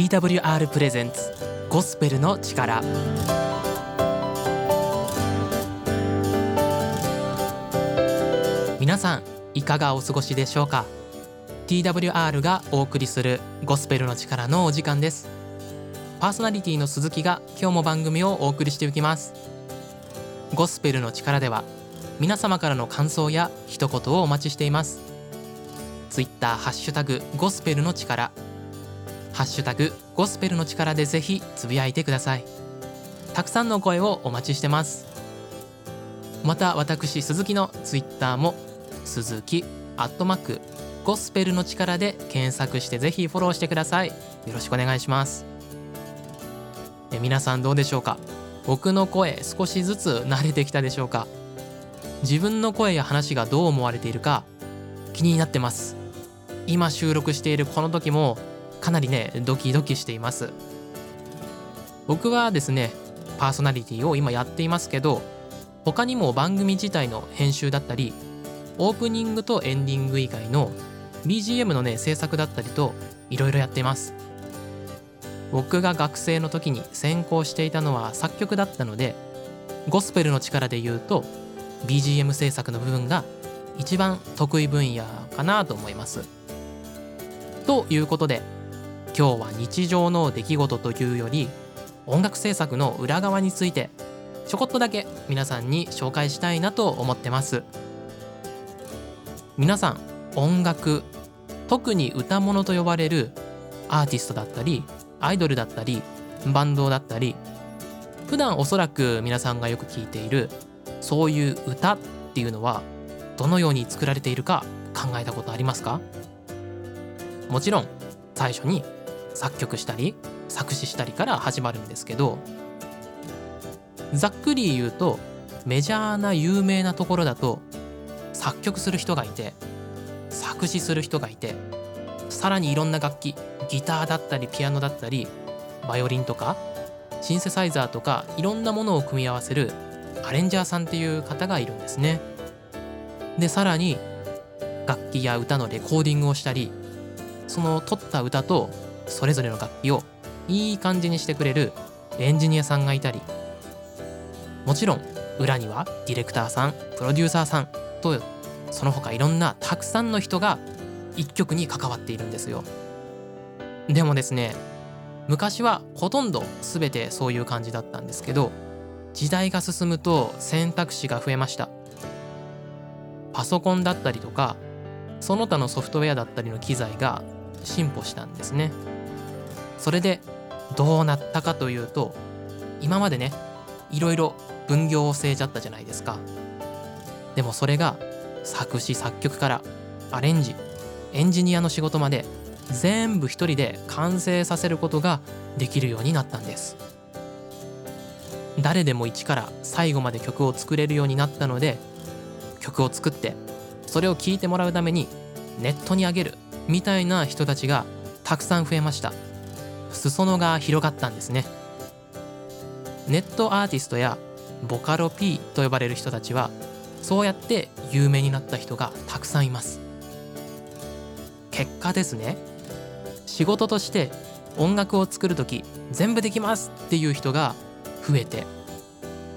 TWR プレゼンツゴスペルの力。皆さんいかがお過ごしでしょうか？TWR がお送りするゴスペルの力のお時間です。パーソナリティの鈴木が今日も番組をお送りしていきます。ゴスペルの力では皆様からの感想や一言をお待ちしています。ツイッターハッシュタグゴスペルの力。ハッシュタグゴスペルの力でぜひつぶやいてください。たくさんの声をお待ちしてます。また私鈴木のツイッターも鈴木アットマークゴスペルの力で検索してぜひフォローしてください。よろしくお願いします。え皆さんどうでしょうか？僕の声少しずつ慣れてきたでしょうか？自分の声や話がどう思われているか気になってます。今収録しているこの時もかなりねドキドキしています。僕はですねパーソナリティを今やっていますけど他にも番組自体の編集だったりオープニングとエンディング以外の BGM のね制作だったりといろいろやっています。僕が学生の時に専攻していたのは作曲だったのでゴスペルの力で言うと BGM 制作の部分が一番得意分野かなと思います。ということで今日は日常の出来事というより音楽制作の裏側についてちょこっとだけ皆さんに紹介したいなと思ってます。皆さん音楽特に歌物と呼ばれるアーティストだったりアイドルだったりバンドだったり普段おそらく皆さんがよく聞いているそういう歌っていうのはどのように作られているか考えたことありますか？もちろん最初に作曲したり作詞したりから始まるんですけどざっくり言うとメジャーな有名なところだと作曲する人がいて作詞する人がいてさらにいろんな楽器ギターだったりピアノだったりバイオリンとかシンセサイザーとかいろんなものを組み合わせるアレンジャーさんっていう方がいるんですね。でさらに楽器や歌のレコーディングをしたりその撮った歌とそれぞれの楽器をいい感じにしてくれるエンジニアさんがいたりもちろん裏にはディレクターさんプロデューサーさんとその他いろんなたくさんの人が一曲に関わっているんですよ。でもですね昔はほとんど全てそういう感じだったんですけど時代が進むと選択肢が増えました。パソコンだったりとかその他のソフトウェアだったりの機材が進歩したんですね。それでどうなったかというと今までねいろいろ分業制じゃったじゃないですか。でもそれが作詞作曲からアレンジエンジニアの仕事まで全部一人で完成させることができるようになったんです。誰でも一から最後まで曲を作れるようになったので曲を作ってそれを聴いてもらうためにネットに上げるみたいな人たちがたくさん増えました。裾野が広がったんですね。ネットアーティストやボカロ P と呼ばれる人たちはそうやって有名になった人がたくさんいます。結果ですね。仕事として音楽を作る時全部できますっていう人が増えて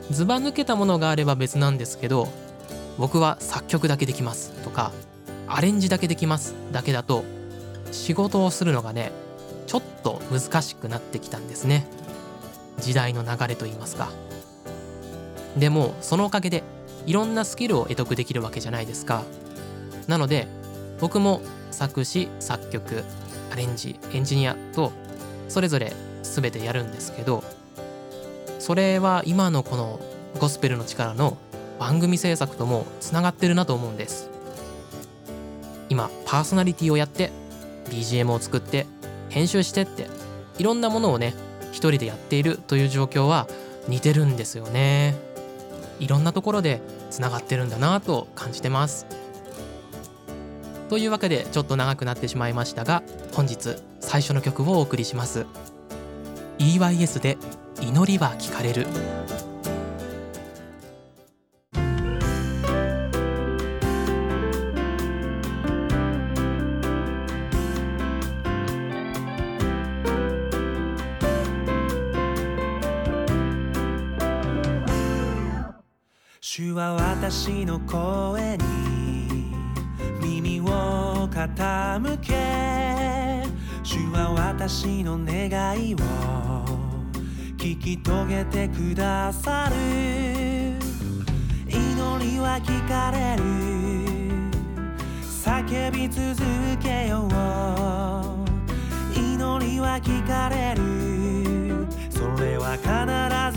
ずば抜けたものがあれば別なんですけど僕は作曲だけできますとかアレンジだけできますだけだと仕事をするのがねちょっと難しくなってきたんですね。時代の流れといいますか。でもそのおかげでいろんなスキルを得得できるわけじゃないですか。なので僕も作詞作曲アレンジエンジニアとそれぞれ全てやるんですけどそれは今のこのゴスペルの力の番組制作ともつながってるなと思うんです。今パーソナリティをやって BGM を作って編集してっていろんなものをね一人でやっているという状況は似てるんですよね。いろんなところでつながってるんだなと感じてます。というわけでちょっと長くなってしまいましたが本日最初の曲をお送りします。EYS で祈りは聞かれる。私の願いを聞き遂げてくださる。祈りは聞かれる。叫び続けよう。祈りは聞かれる。それは必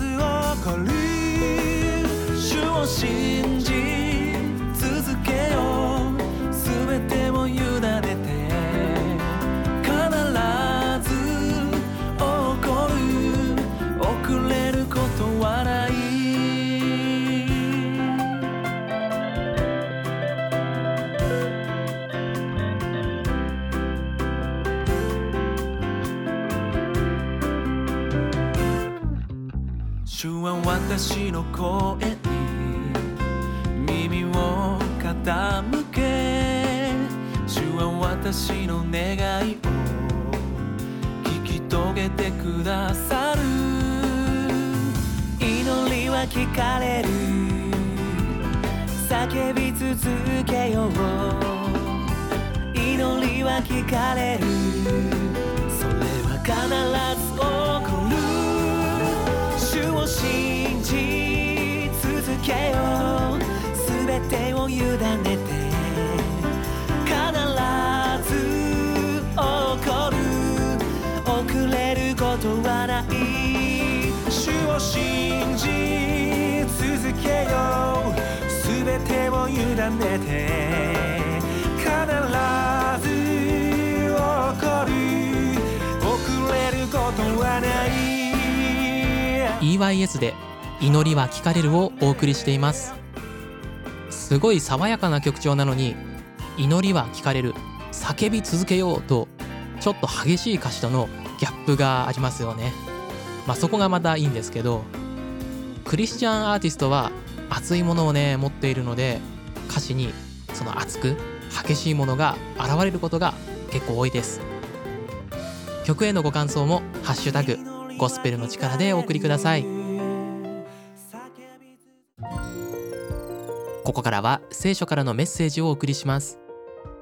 ず起こる。主を信じ続けよう。全てを委ね私の声に耳を傾け主は私の願いを聞き遂げてくださる祈りは聞かれる。叫び続けよう祈りは聞かれる。それは必ず起こる。主を信じ続けよう全てを委ねて必ず起こる。遅れることはない主を信じ続けよう全てを委ねて必ず起こる。遅れることはない。EYS で「祈りは聞かれる」をお送りしています。すごい爽やかな曲調なのに「祈りは聞かれる」「叫び続けよう」とちょっと激しい歌詞とのギャップがありますよね。まあそこがまたいいんですけどクリスチャンアーティストは熱いものをね持っているので歌詞にその熱く激しいものが現れることが結構多いです。曲へのご感想も「ハッシュタグゴスペルの力」でお送りください。ここからは聖書からのメッセージをお送りします。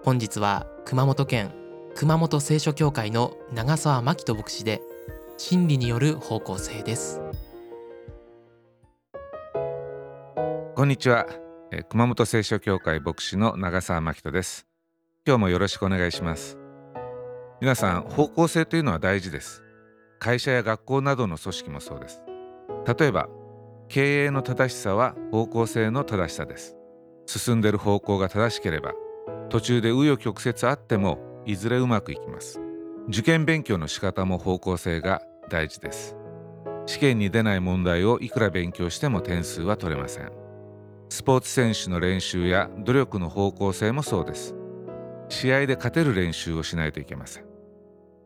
本日は熊本県熊本聖書協会の長澤真希人牧師で真理による方向性です。こんにちは、え熊本聖書協会牧師の長澤真人です。今日もよろしくお願いします。皆さん方向性というのは大事です。会社や学校などの組織もそうです。例えば経営の正しさは方向性の正しさです。進んでいる方向が正しければ途中で紆余曲折あってもいずれうまくいきます。受験勉強の仕方も方向性が大事です。試験に出ない問題をいくら勉強しても点数は取れません。スポーツ選手の練習や努力の方向性もそうです。試合で勝てる練習をしないといけません。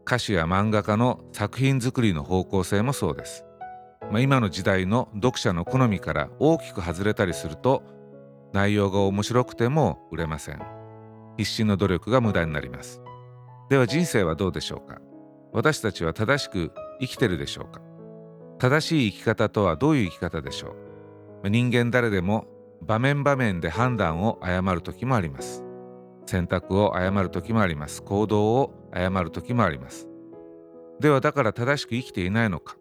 歌手や漫画家の作品作りの方向性もそうです、まあ、今の時代の読者の好みから大きく外れたりすると内容が面白くても売れません。必死の努力が無駄になります。では人生はどうでしょうか？私たちは正しく生きてるでしょうか？正しい生き方とはどういう生き方でしょう？人間誰でも場面場面で判断を誤る時もあります。選択を誤る時もあります。行動を誤る時もあります。ではだから正しく生きていないのか？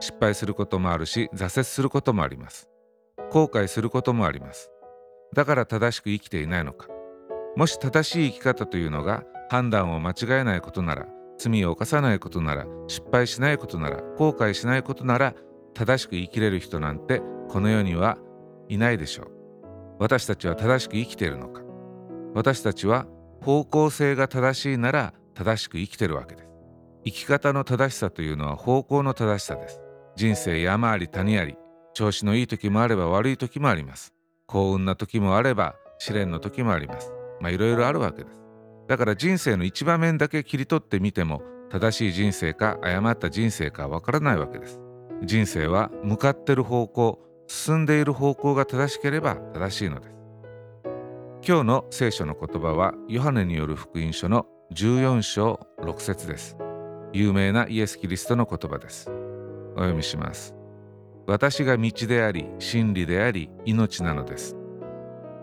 失敗することもあるし挫折することもあります。後悔することもあります。だから正しく生きていないのか。もし正しい生き方というのが判断を間違えないことなら罪を犯さないことなら失敗しないことなら後悔しないことなら正しく生きれる人なんてこの世にはいないでしょう。私たちは正しく生きているのか。私たちは方向性が正しいなら正しく生きてるわけです。生き方の正しさというのは方向の正しさです。人生山あり谷あり調子のいい時もあれば悪い時もあります。幸運な時もあれば試練の時もあります。まあいろいろあるわけです。だから人生の一場面だけ切り取ってみても正しい人生か誤った人生かわからないわけです。人生は向かってる方向進んでいる方向が正しければ正しいのです。今日の聖書の言葉はヨハネによる福音書の14章6節です。有名なイエス・キリストの言葉です。お読みします。私が道であり真理であり命なのです。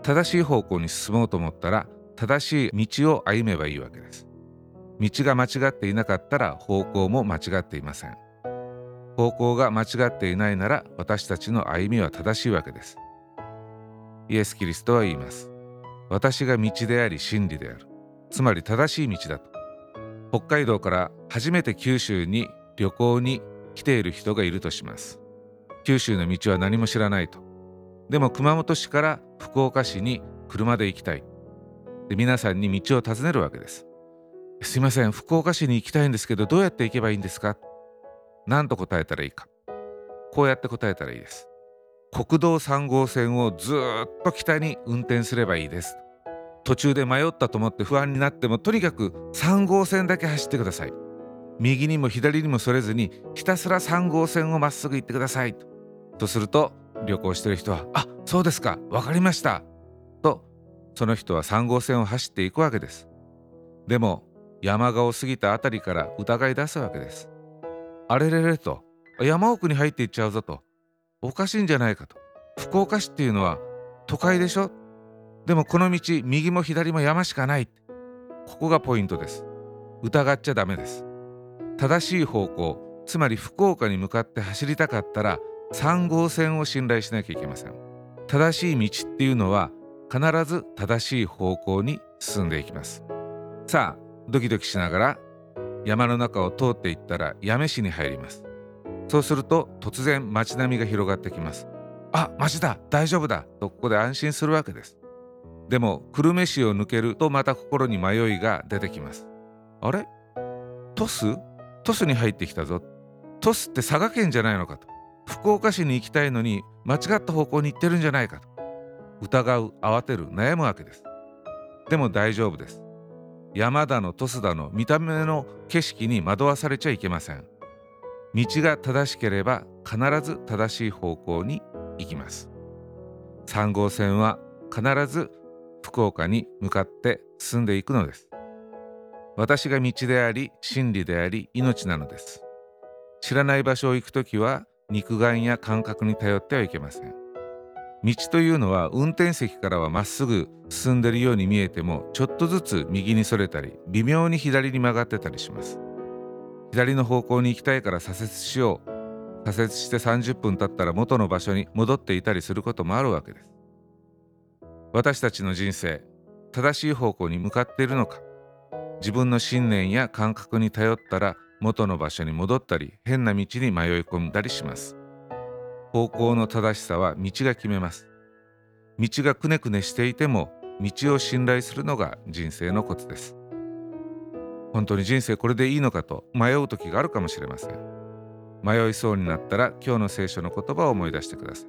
正しい方向に進もうと思ったら正しい道を歩めばいいわけです。道が間違っていなかったら方向も間違っていません。方向が間違っていないなら私たちの歩みは正しいわけです。イエス・キリストは言います。私が道であり真理である。つまり正しい道だと。北海道から初めて九州に旅行に来ている人がいるとします。九州の道は何も知らないと。でも熊本市から福岡市に車で行きたい。で皆さんに道を尋ねるわけです。すいません福岡市に行きたいんですけどどうやって行けばいいんですか？何と答えたらいいか。こうやって答えたらいいです。国道3号線をずっと北に運転すればいいです。途中で迷ったと思って不安になってもとにかく3号線だけ走ってください。右にも左にもそれずにひたすら3号線をまっすぐ行ってください。ととすると旅行してる人は「あそうですか。分かりました」とその人は3号線を走っていくわけです。でも山側を過ぎた辺りから疑い出すわけですあれれれと山奥に入っていっちゃうぞとおかしいんじゃないかと福岡市っていうのは都会でしょでもこの道右も左も山しかないここがポイントです疑っちゃダメです正しい方向つまり福岡に向かって走りたかったら3号線を信頼しなきゃいけません。正しい道っていうのは必ず正しい方向に進んでいきます。さあドキドキしながら山の中を通っていったら八女市に入ります。そうすると突然街並みが広がってきます。あ町だ大丈夫だとここで安心するわけです。でも久留米市を抜けるとまた心に迷いが出てきます。あれ？トス？トスに入ってきたぞ。トスって佐賀県じゃないのかと。福岡市に行きたいのに間違った方向に行ってるんじゃないかと。疑う慌てる悩むわけです。でも大丈夫です。山だのトスだの見た目の景色に惑わされちゃいけません。道が正しければ必ず正しい方向に行きます。3号線は必ず福岡に向かって進んでいくのです。私が道であり真理であり命なのです。知らない場所を行くときは肉眼や感覚に頼ってはいけません。道というのは運転席からはまっすぐ進んでいるように見えてもちょっとずつ右にそれたり微妙に左に曲がってたりします。左の方向に行きたいから左折しよう。左折して30分経ったら元の場所に戻っていたりすることもあるわけです。私たちの人生正しい方向に向かっているのか自分の信念や感覚に頼ったら元の場所に戻ったり変な道に迷い込んだりします。方向の正しさは道が決めます。道がくねくねしていても道を信頼するのが人生のコツです。本当に人生これでいいのかと迷う時があるかもしれません。迷いそうになったら今日の聖書の言葉を思い出してくださ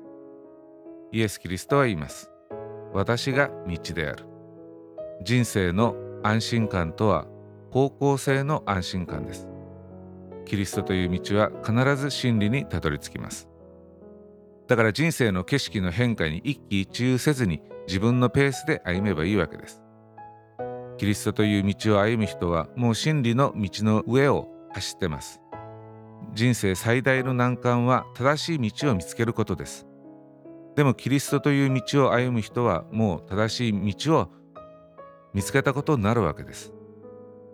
い。イエス・キリストは言います。私が道である。人生の安心感とは方向性の安心感ですキリストという道は必ず真理にたどり着きますだから人生の景色の変化に一喜一憂せずに自分のペースで歩めばいいわけです。キリストという道を歩む人はもう真理の道の上を走ってます。人生最大の難関は正しい道を見つけることです。でもキリストという道を歩む人はもう正しい道を見つけたことになるわけです。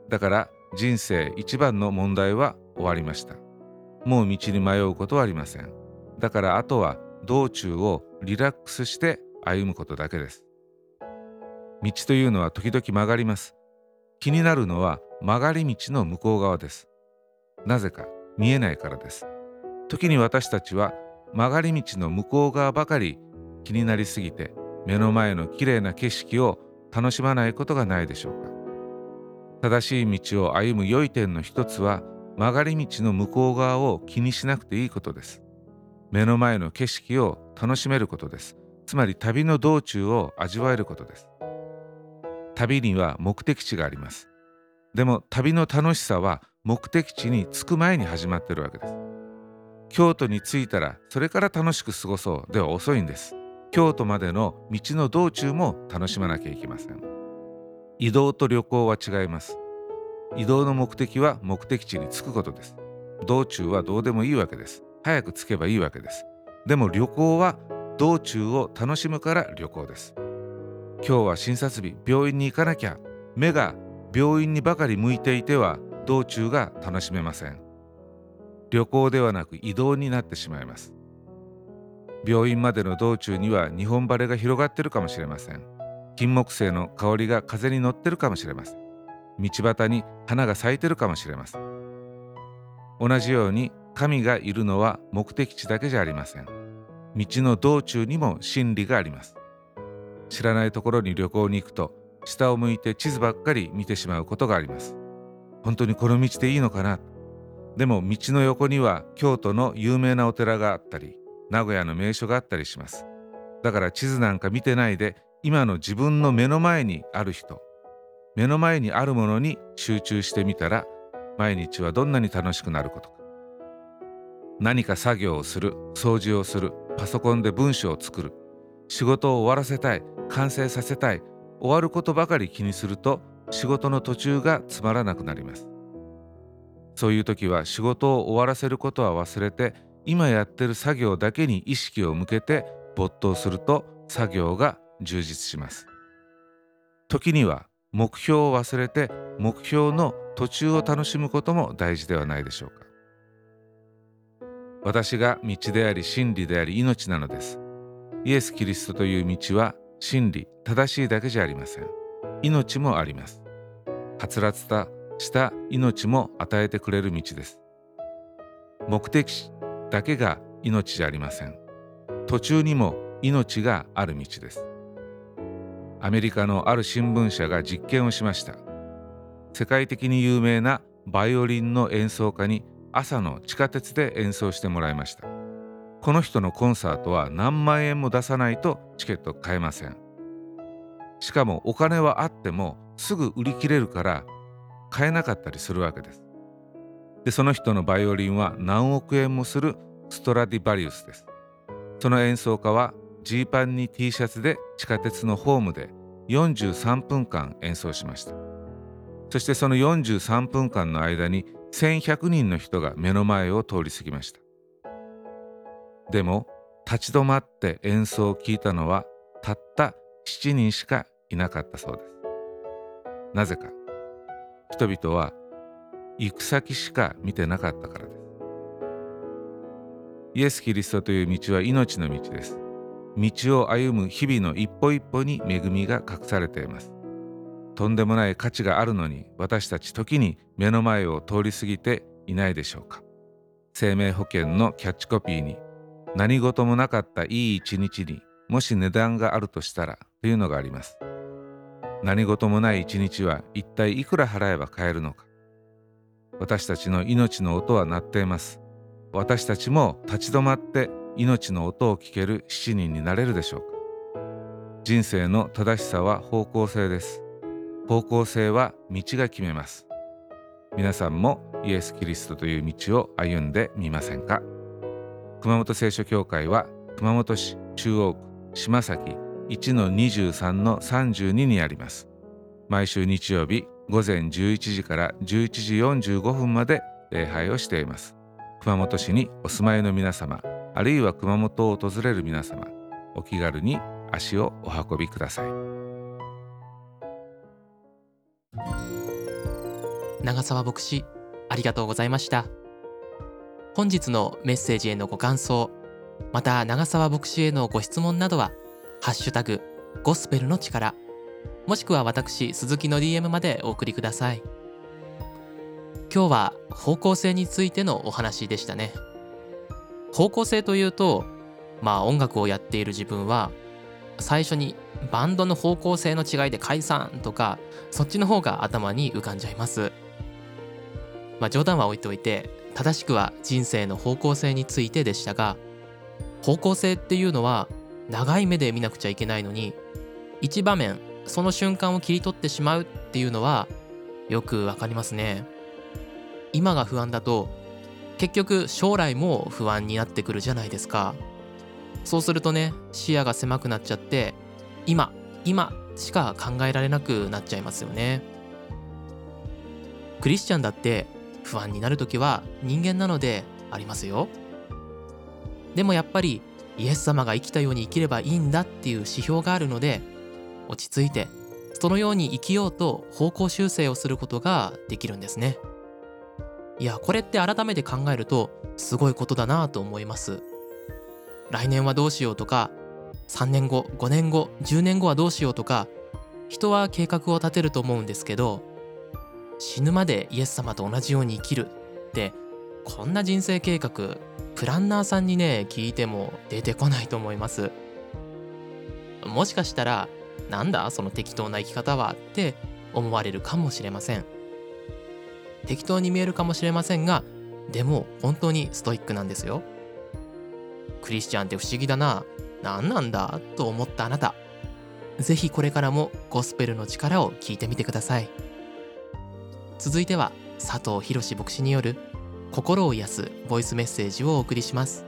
だから人生一番の問題は終わりました。もう道に迷うことはありません。だからあとは道中をリラックスして歩むことだけです。道というのは時々曲がります。気になるのは曲がり道の向こう側です。なぜか見えないからです。時に私たちは曲がり道の向こう側ばかり気になりすぎて目の前のきれいな景色を楽しまないことがないでしょうか。正しい道を歩む良い点の一つは曲がり道の向こう側を気にしなくていいことです。目の前の景色を楽しめることです。つまり旅の道中を味わえることです。旅には目的地があります。でも旅の楽しさは目的地に着く前に始まってるわけです。京都に着いたらそれから楽しく過ごそうでは遅いんです。京都までの道の道中も楽しまなきゃいけません。移動と旅行は違います。移動の目的は目的地に着くことです。道中はどうでもいいわけです。早く着けばいいわけです。でも旅行は道中を楽しむから旅行です。今日は診察日病院に行かなきゃ。目が病院にばかり向いていては道中が楽しめません。旅行ではなく移動になってしまいます。病院までの道中には日本晴れが広がってるかもしれません。金木犀の香りが風に乗ってるかもしれません道端に花が咲いてるかもしれません同じように神がいるのは目的地だけじゃありません。道の道中にも真理があります。知らないところに旅行に行くと下を向いて地図ばっかり見てしまうことがあります。本当にこの道でいいのかな？でも道の横には京都の有名なお寺があったり名古屋の名所があったりします。だから地図なんか見てないで今の自分の目の前にある人目の前にあるものに集中してみたら毎日はどんなに楽しくなることか。何か作業をする掃除をするパソコンで文章を作る仕事を終わらせたい完成させたい終わることばかり気にすると仕事の途中がつまらなくなります。そういう時は仕事を終わらせることは忘れて今やってる作業だけに意識を向けて没頭すると作業が充実します。時には目標を忘れて目標の途中を楽しむことも大事ではないでしょうか。私が道であり真理であり命なのです。イエス・キリストという道は真理正しいだけじゃありません。命もあります。はつらつとした命も与えてくれる道です。目的地だけが命じゃありません。途中にも命がある道です。アメリカのある新聞社が実験をしました。世界的に有名なバイオリンの演奏家に朝の地下鉄で演奏してもらいました。この人のコンサートは何万円も出さないとチケット買えません。しかもお金はあってもすぐ売り切れるから買えなかったりするわけです。でその人のバイオリンは何億円もするストラディバリウスです。その演奏家はジーパンに T シャツで地下鉄のホームで43分間演奏しました。そしてその43分間の間に1100人の人が目の前を通り過ぎました。でも立ち止まって演奏を聞いたのはたった7人しかいなかったそうです。なぜか。人々は行く先しか見てなかったからです。イエス・キリストという道は命の道です。道を歩む日々の一歩一歩に恵みが隠されています。とんでもない価値があるのに私たち時に目の前を通り過ぎていないでしょうか。生命保険のキャッチコピーに何事もなかったいい一日にもし値段があるとしたらというのがあります。何事もない一日は一体いくら払えば買えるのか。私たちの命の音は鳴っています。私たちも立ち止まって命の音を聞ける7人になれるでしょうか。人生の正しさは方向性です。方向性は道が決めます。皆さんもイエス・キリストという道を歩んでみませんか。熊本聖書協会は熊本市中央区島崎1-23-32にあります。毎週日曜日午前11時から11時45分まで礼拝をしています。熊本市にお住まいの皆様あるいは熊本を訪れる皆様お気軽に足をお運びください。長澤牧師ありがとうございました。本日のメッセージへのご感想また長澤牧師へのご質問などは「ハッシュタグゴスペルの力」もしくは私鈴木の DM までお送りください。今日は方向性についてのお話でしたね。方向性というとまあ音楽をやっている自分は最初にバンドの方向性の違いで解散とかそっちの方が頭に浮かんじゃいます。まあ冗談は置いておいて正しくは人生の方向性についてでしたが方向性っていうのは長い目で見なくちゃいけないのに一場面その瞬間を切り取ってしまうっていうのはよくわかりますね。今が不安だと結局将来も不安になってくるじゃないですか。そうするとね視野が狭くなっちゃって今今しか考えられなくなっちゃいますよね。クリスチャンだって不安になる時は人間なのでありますよ。でもやっぱりイエス様が生きたように生きればいいんだっていう指標があるので落ち着いてそのように生きようと方向修正をすることができるんですね。いやこれって改めて考えるとすごいことだなと思います。来年はどうしようとか3年後5年後10年後はどうしようとか人は計画を立てると思うんですけど死ぬまでイエス様と同じように生きるってこんな人生計画プランナーさんにね聞いても出てこないと思います。もしかしたらなんだその適当な生き方はって思われるかもしれません。適当に見えるかもしれませんがでも本当にストイックなんですよ。クリスチャンって不思議だな何なんだと思ったあなた。ぜひこれからもゴスペルの力を聞いてみてください。続いては佐藤博牧師による心を癒すボイスメッセージをお送りします。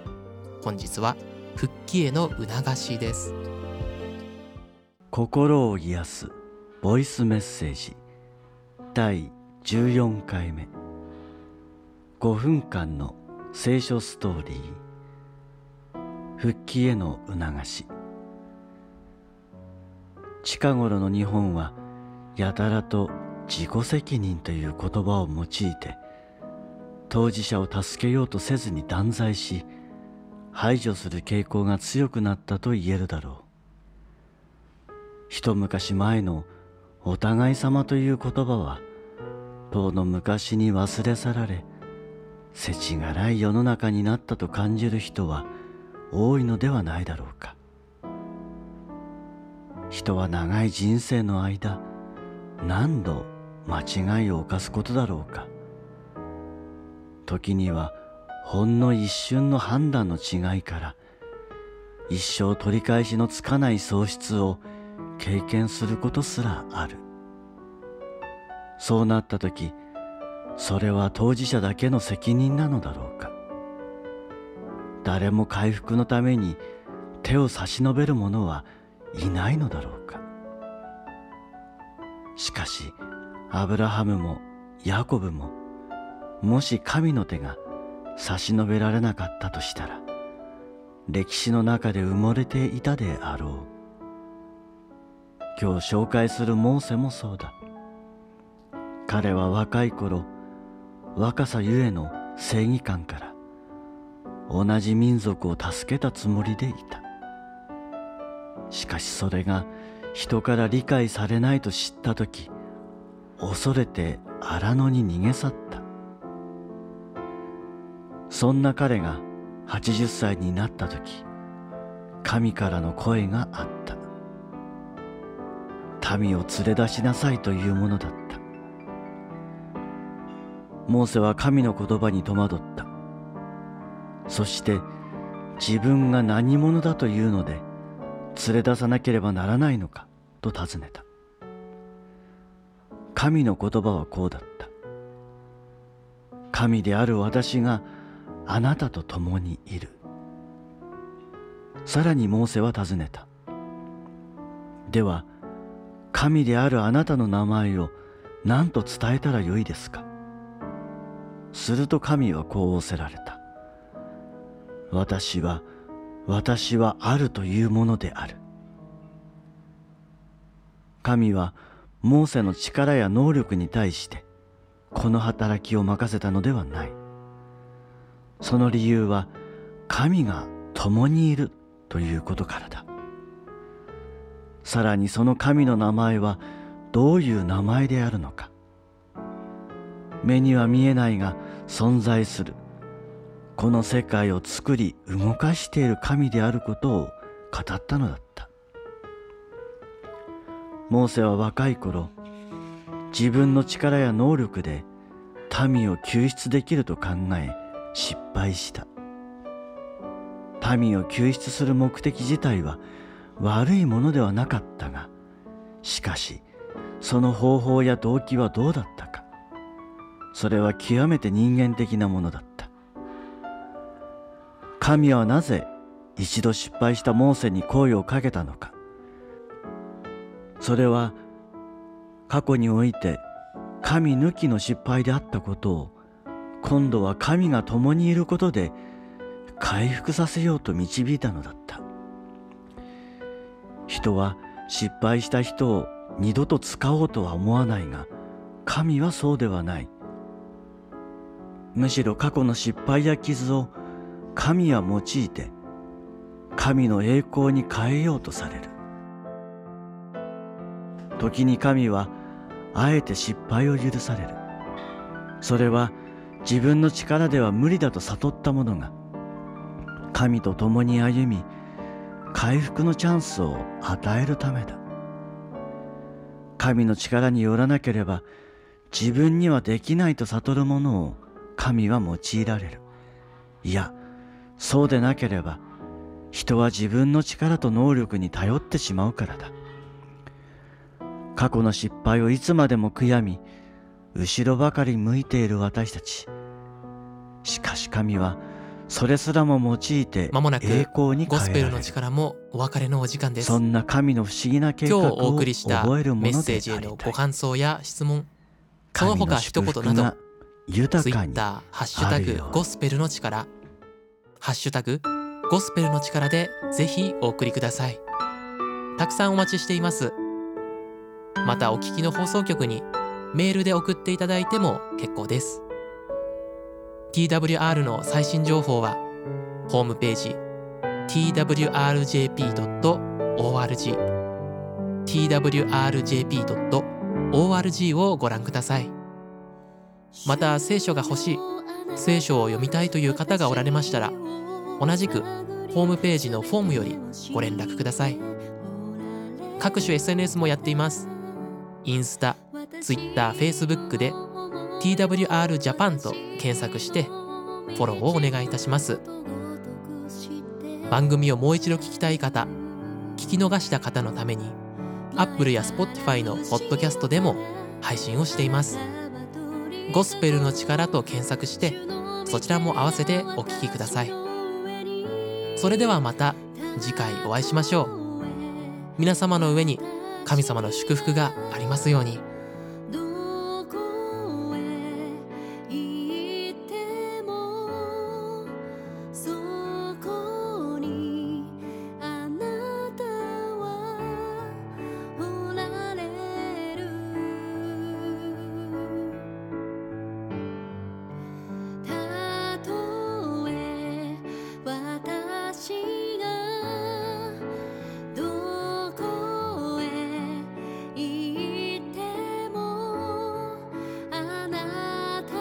本日は復帰への促しです。心を癒すボイスメッセージ。第14回目。5分間の聖書ストーリー。復帰への促し。近頃の日本はやたらと自己責任という言葉を用いて当事者を助けようとせずに断罪し排除する傾向が強くなったと言えるだろう。一昔前のお互い様という言葉は遠の昔に忘れ去られ世知辛い世の中になったと感じる人は多いのではないだろうか。人は長い人生の間何度間違いを犯すことだろうか。時にはほんの一瞬の判断の違いから一生取り返しのつかない喪失を経験することすらある。そうなった時それは当事者だけの責任なのだろうか。誰も回復のために手を差し伸べる者はいないのだろうか。しかしアブラハムもヤコブももし神の手が差し伸べられなかったとしたら歴史の中で埋もれていたであろう。今日紹介するモーセもそうだ。彼は若い頃若さゆえの正義感から同じ民族を助けたつもりでいた。しかしそれが人から理解されないと知った時恐れて荒野に逃げ去った。そんな彼が80歳になった時神からの声があった。民を連れ出しなさいというものだった。モーセは神の言葉に戸惑った。そして自分が何者だというので連れ出さなければならないのかと尋ねた。神の言葉はこうだった。神である私があなたと共にいる。さらにモーセは尋ねた。では神であるあなたの名前を何と伝えたらよいですか？すると神はこう仰せられた。私は私はあるというものである。神はモーセの力や能力に対してこの働きを任せたのではない。その理由は神が共にいるということからだ。さらにその神の名前はどういう名前であるのか。目には見えないが存在する。この世界を作り動かしている神であることを語ったのだった。モーセは若い頃自分の力や能力で民を救出できると考え失敗した。民を救出する目的自体は悪いものではなかったがしかしその方法や動機はどうだったか。それは極めて人間的なものだった。神はなぜ一度失敗したモーセに声をかけたのか。それは過去において神抜きの失敗であったことを今度は神が共にいることで回復させようと導いたのだった。人は失敗した人を二度と使おうとは思わないが神はそうではない。むしろ過去の失敗や傷を神は用いて神の栄光に変えようとされる。時に神はあえて失敗を許される。それは自分の力では無理だと悟った者が神と共に歩み回復のチャンスを与えるためだ。神の力によらなければ自分にはできないと悟る者を神は用いられる。いやそうでなければ人は自分の力と能力に頼ってしまうからだ。過去の失敗をいつまでも悔やみ後ろばかり向いている私たち。しかし神はそれすらも用いてまもなく栄光にゴスペルの力もお別れのお時間です。そんな神の不思議な計今日お画を送りした覚えるもメッのでセージへのありたいご感想や質問その他一言など豊かに Twitter ハッシュタグゴスペルの力ハッシュタグゴスペルの力でぜひお送りください。たくさんお待ちしています。またお聞きの放送局にメールで送っていただいても結構です TWR の最新情報はホームページ twrjp.org twrjp.org をご覧ください。また聖書が欲しい聖書を読みたいという方がおられましたら同じくホームページのフォームよりご連絡ください。各種 SNS もやっています。インスタ、ツイッター、フェイスブックで TWR ジャパンと検索してフォローをお願いいたします。番組をもう一度聞きたい方聞き逃した方のために Apple や Spotify のポッドキャストでも配信をしています。ゴスペルの力と検索してそちらも合わせてお聞きください。それではまた次回お会いしましょう。皆様の上に神様の祝福がありますように。